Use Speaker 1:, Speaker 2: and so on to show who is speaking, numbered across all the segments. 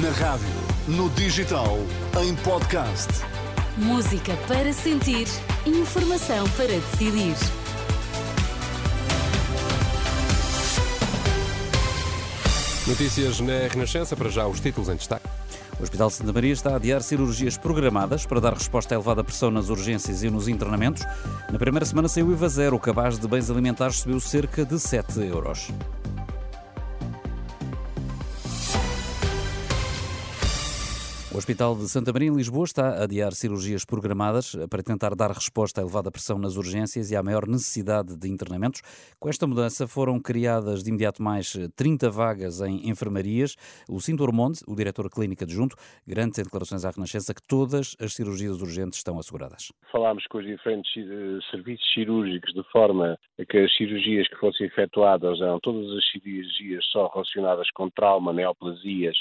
Speaker 1: Na rádio, no digital, em podcast.
Speaker 2: Música para sentir, informação para decidir.
Speaker 3: Notícias na Renascença, para já os títulos em destaque.
Speaker 4: O Hospital de Santa Maria está a adiar cirurgias programadas para dar resposta à elevada pressão nas urgências e nos internamentos. Na primeira semana saiu o IVA zero, o cabaz de bens alimentares subiu cerca de 7 euros. O Hospital de Santa Maria, em Lisboa, está a adiar cirurgias programadas para tentar dar resposta à elevada pressão nas urgências e à maior necessidade de internamentos. Com esta mudança foram criadas de imediato mais 30 vagas em enfermarias. O Cinto Ormonde, o diretor clínico adjunto, garante em declarações à Renascença que todas as cirurgias urgentes estão asseguradas.
Speaker 5: Falámos com os diferentes eh, serviços cirúrgicos de forma a que as cirurgias que fossem efetuadas eram todas as cirurgias só relacionadas com trauma, neoplasias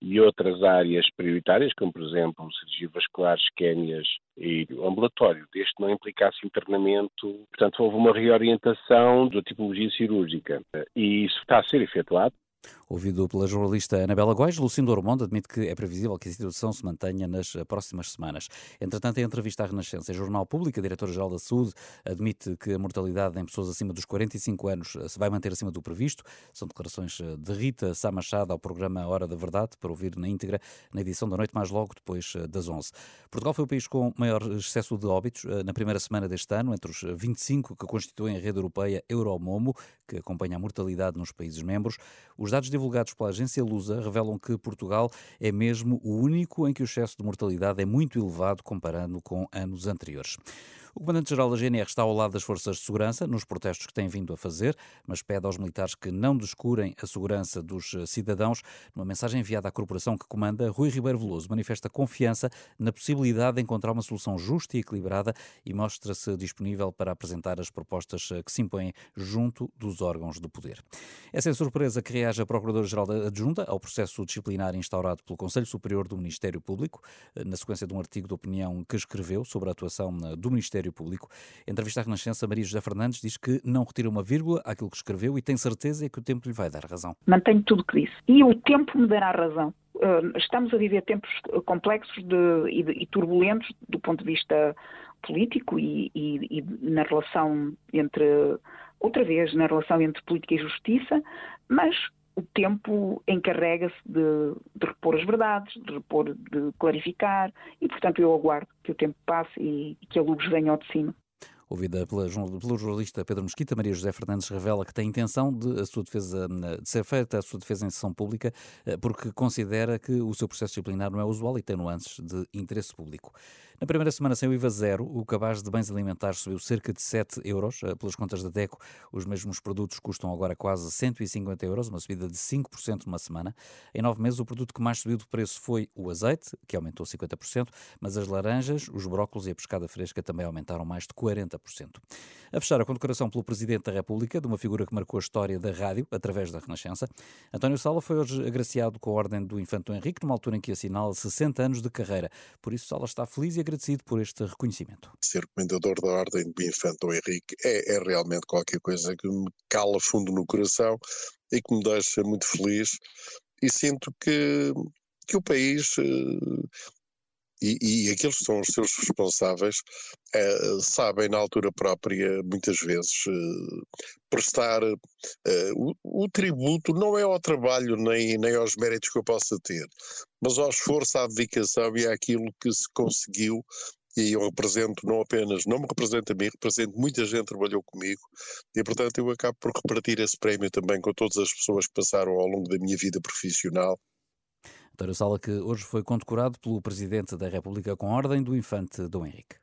Speaker 5: e outras áreas prioritárias, como por exemplo cirurgia vascular, isquémias e ambulatório, deste não implicasse internamento. Portanto, houve uma reorientação da tipologia cirúrgica e isso está a ser efetuado.
Speaker 4: Ouvido pela jornalista Anabela Góis, Lucindo Ormonde admite que é previsível que a situação se mantenha nas próximas semanas. Entretanto, em entrevista à Renascença, em Jornal Público, a Diretora-Geral da Saúde admite que a mortalidade em pessoas acima dos 45 anos se vai manter acima do previsto. São declarações de Rita Sá Machado ao programa Hora da Verdade, para ouvir na íntegra, na edição da noite mais logo depois das 11. Portugal foi o país com maior excesso de óbitos na primeira semana deste ano, entre os 25 que constituem a rede europeia Euromomo, que acompanha a mortalidade nos países membros. Os dados divulgados pela agência Lusa revelam que Portugal é mesmo o único em que o excesso de mortalidade é muito elevado comparando com anos anteriores. O comandante-geral da GNR está ao lado das forças de segurança nos protestos que têm vindo a fazer, mas pede aos militares que não descurem a segurança dos cidadãos. Numa mensagem enviada à corporação que comanda, Rui Ribeiro Veloso manifesta confiança na possibilidade de encontrar uma solução justa e equilibrada e mostra-se disponível para apresentar as propostas que se impõem junto dos órgãos do poder. É sem surpresa que reage a Procuradora-Geral Adjunta ao processo disciplinar instaurado pelo Conselho Superior do Ministério Público, na sequência de um artigo de opinião que escreveu sobre a atuação do Ministério Público. Em entrevista à Renascença, Maria José Fernandes diz que não retira uma vírgula àquilo que escreveu e tem certeza que o tempo lhe vai dar razão.
Speaker 6: Mantenho tudo o que disse. E o tempo me dará razão. Estamos a viver tempos complexos de, e, e, turbulentos do ponto de vista político e, e, e na relação entre, outra vez, na relação entre política e justiça, mas o tempo encarrega-se de, de, repor as verdades, de repor, de clarificar, e portanto eu aguardo que o tempo passe e, e que a luz venha ao de cima.
Speaker 4: Ouvida pela, pelo jornalista Pedro Mesquita, Maria José Fernandes revela que tem intenção de, a sua defesa, de ser feita a sua defesa em sessão pública, porque considera que o seu processo disciplinar não é usual e tem nuances de interesse público. Na primeira semana sem o IVA zero, o cabaz de bens alimentares subiu cerca de 7 euros. Pelas contas da DECO, os mesmos produtos custam agora quase 150 euros, uma subida de 5% numa semana. Em nove meses, o produto que mais subiu de preço foi o azeite, que aumentou 50%, mas as laranjas, os brócolos e a pescada fresca também aumentaram mais de 40%. A fechar a condecoração pelo Presidente da República, de uma figura que marcou a história da rádio, através da Renascença, António Sala foi hoje agraciado com a Ordem do Infante Henrique, numa altura em que assinala 60 anos de carreira. Por isso, Sala está feliz e agradecido por este reconhecimento.
Speaker 7: Ser comendador da Ordem do Infante Henrique é, é realmente qualquer coisa que me cala fundo no coração e que me deixa muito feliz e sinto que, que o país e, e, aqueles que são os seus responsáveis eh, sabem na altura própria, muitas vezes, eh, prestar eh, o, o, tributo não é ao trabalho nem, nem aos méritos que eu possa ter, mas ao esforço, à dedicação e àquilo que se conseguiu. E eu represento não apenas, não me represento a mim, represento muita gente que trabalhou comigo e portanto eu acabo por repartir esse prémio também com todas as pessoas que passaram ao longo da minha vida profissional
Speaker 4: António Sala, que hoje foi condecorado pelo Presidente da República com Ordem do Infante Dom Henrique.